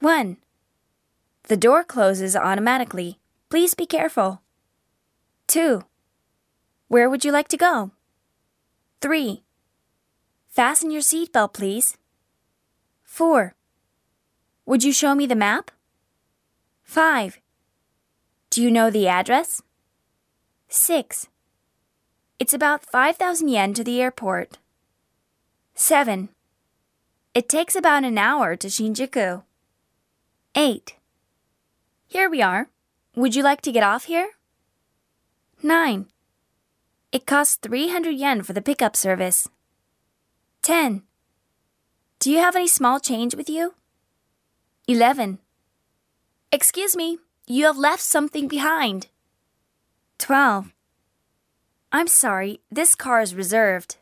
1. The door closes automatically. Please be careful. 2. Where would you like to go? 3. Fasten your seatbelt, please. 4. Would you show me the map? 5. Do you know the address? 6. It's about 5,000 yen to the airport. 7. It takes about an hour to Shinjuku. 8. Here we are. Would you like to get off here? 9. It costs 300 yen for the pickup service. 10. Do you have any small change with you? 11. Excuse me, you have left something behind. 12. I'm sorry, this car is reserved.